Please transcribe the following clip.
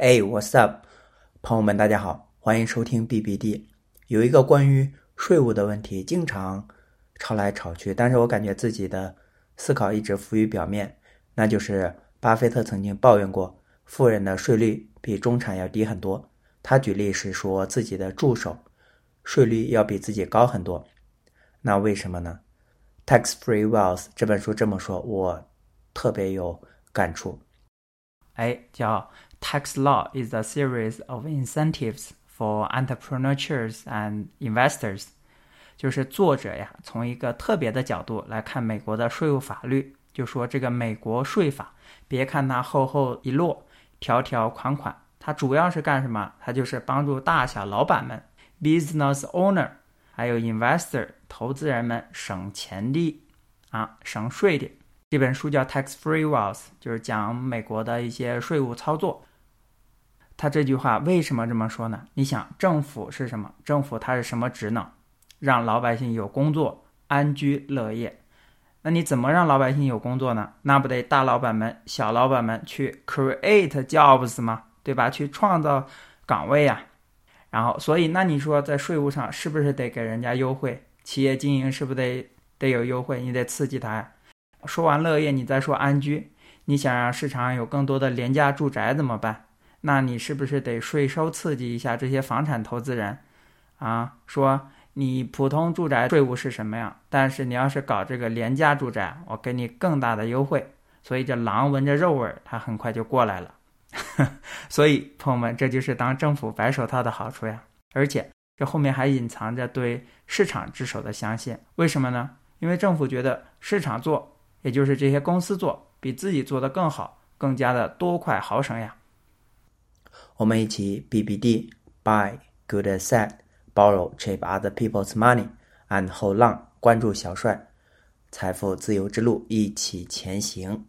哎，What's up，朋友们，大家好，欢迎收听 BBD。有一个关于税务的问题，经常吵来吵去，但是我感觉自己的思考一直浮于表面。那就是巴菲特曾经抱怨过，富人的税率比中产要低很多。他举例是说自己的助手税率要比自己高很多。那为什么呢？《Tax Free Wealth》这本书这么说，我特别有感触。哎，叫 Tax law is a series of incentives for entrepreneurs and investors。就是作者呀，从一个特别的角度来看美国的税务法律，就说这个美国税法，别看它厚厚一摞，条条款款，它主要是干什么？它就是帮助大小老板们 （business owner） 还有 investor。投资人们省钱的啊，省税的这本书叫《Tax Free Wealth》，就是讲美国的一些税务操作。他这句话为什么这么说呢？你想，政府是什么？政府它是什么职能？让老百姓有工作，安居乐业。那你怎么让老百姓有工作呢？那不得大老板们、小老板们去 create jobs 吗？对吧？去创造岗位呀。然后，所以那你说在税务上是不是得给人家优惠？企业经营是不是得得有优惠？你得刺激他呀。说完乐业，你再说安居。你想让市场有更多的廉价住宅怎么办？那你是不是得税收刺激一下这些房产投资人？啊，说你普通住宅税务是什么样？但是你要是搞这个廉价住宅，我给你更大的优惠。所以这狼闻着肉味儿，它很快就过来了。所以朋友们，这就是当政府白手套的好处呀。而且。这后面还隐藏着对市场之手的相信，为什么呢？因为政府觉得市场做，也就是这些公司做，比自己做的更好，更加的多快好省呀。我们一起 BBD buy good asset borrow cheap other people's money and hold long，关注小帅，财富自由之路，一起前行。